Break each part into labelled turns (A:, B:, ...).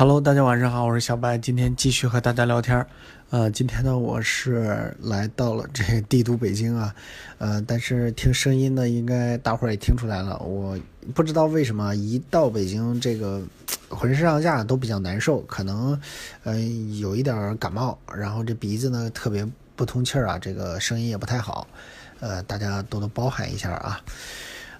A: Hello，大家晚上好，我是小白，今天继续和大家聊天。呃，今天呢，我是来到了这帝都北京啊，呃，但是听声音呢，应该大伙儿也听出来了，我不知道为什么一到北京，这个浑身上下都比较难受，可能呃有一点感冒，然后这鼻子呢特别不通气儿啊，这个声音也不太好，呃，大家多多包涵一下啊。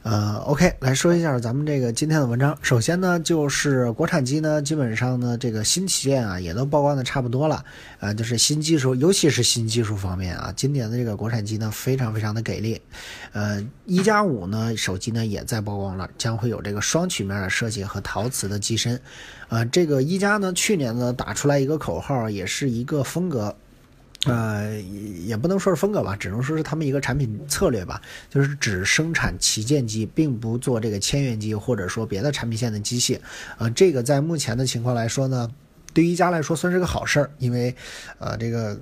A: 呃，OK，来说一下咱们这个今天的文章。首先呢，就是国产机呢，基本上呢，这个新旗舰啊，也都曝光的差不多了。啊，就是新技术，尤其是新技术方面啊，今年的这个国产机呢，非常非常的给力。呃，一加五呢，手机呢也在曝光了，将会有这个双曲面的设计和陶瓷的机身。呃，这个一加呢，去年呢打出来一个口号，也是一个风格。呃，也不能说是风格吧，只能说是他们一个产品策略吧，就是只生产旗舰机，并不做这个千元机或者说别的产品线的机械。呃，这个在目前的情况来说呢，对于一加来说算是个好事儿，因为，呃，这个。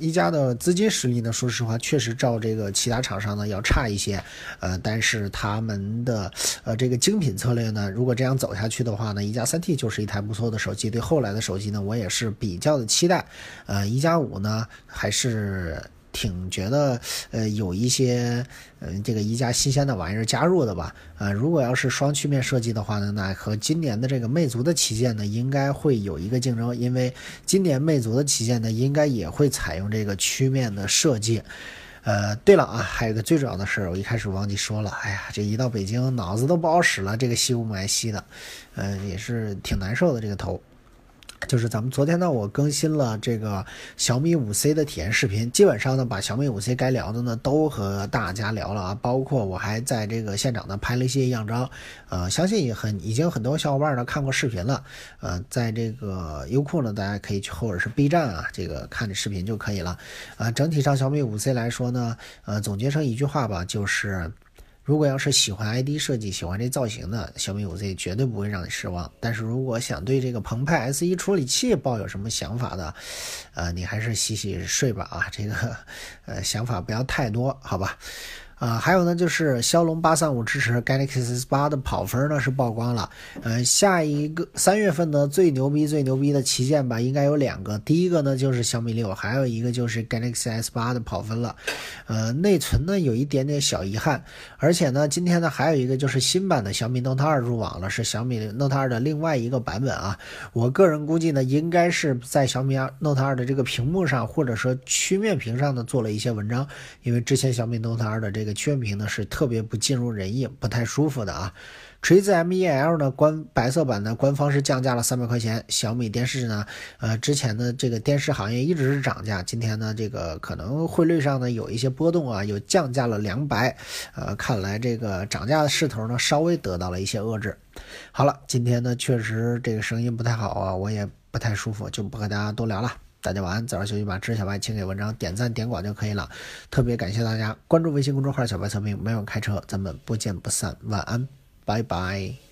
A: 一加的资金实力呢，说实话，确实照这个其他厂商呢要差一些，呃，但是他们的呃这个精品策略呢，如果这样走下去的话呢，一加三 T 就是一台不错的手机。对后来的手机呢，我也是比较的期待。呃，一加五呢，还是。挺觉得，呃，有一些，嗯，这个一加新鲜的玩意儿加入的吧，啊，如果要是双曲面设计的话呢，那和今年的这个魅族的旗舰呢，应该会有一个竞争，因为今年魅族的旗舰呢，应该也会采用这个曲面的设计。呃，对了啊，还有个最主要的事儿，我一开始忘记说了，哎呀，这一到北京脑子都不好使了，这个西雾霾西的，嗯，也是挺难受的这个头。就是咱们昨天呢，我更新了这个小米五 C 的体验视频，基本上呢，把小米五 C 该聊的呢都和大家聊了啊，包括我还在这个现场呢拍了一些样张，呃，相信也很已经很多小伙伴呢看过视频了，呃，在这个优酷呢，大家可以去或者是 B 站啊，这个看这视频就可以了，啊，整体上小米五 C 来说呢，呃，总结成一句话吧，就是。如果要是喜欢 ID 设计、喜欢这造型的小米五 Z，绝对不会让你失望。但是如果想对这个澎湃 S1 处理器抱有什么想法的，呃，你还是洗洗睡吧啊，这个呃想法不要太多，好吧。啊，还有呢，就是骁龙八三五支持 Galaxy S 八的跑分呢是曝光了。呃，下一个三月份呢最牛逼最牛逼的旗舰吧，应该有两个。第一个呢就是小米六，还有一个就是 Galaxy S 八的跑分了。呃，内存呢有一点点小遗憾，而且呢今天呢还有一个就是新版的小米 Note 二入网了，是小米 Note 二的另外一个版本啊。我个人估计呢应该是在小米 Note 二的这个屏幕上，或者说曲面屏上呢做了一些文章，因为之前小米 Note 二的这个。曲面屏呢是特别不尽如人意，不太舒服的啊。锤子 M1L 呢官白色版呢官方是降价了三百块钱。小米电视呢，呃，之前的这个电视行业一直是涨价，今天呢这个可能汇率上呢有一些波动啊，有降价了两百，呃，看来这个涨价的势头呢稍微得到了一些遏制。好了，今天呢确实这个声音不太好啊，我也不太舒服，就不和大家多聊了。大家晚安，早上休息吧。支持小白，请给文章点赞点广就可以了。特别感谢大家关注微信公众号“小白测评”，每晚开车，咱们不见不散。晚安，拜拜。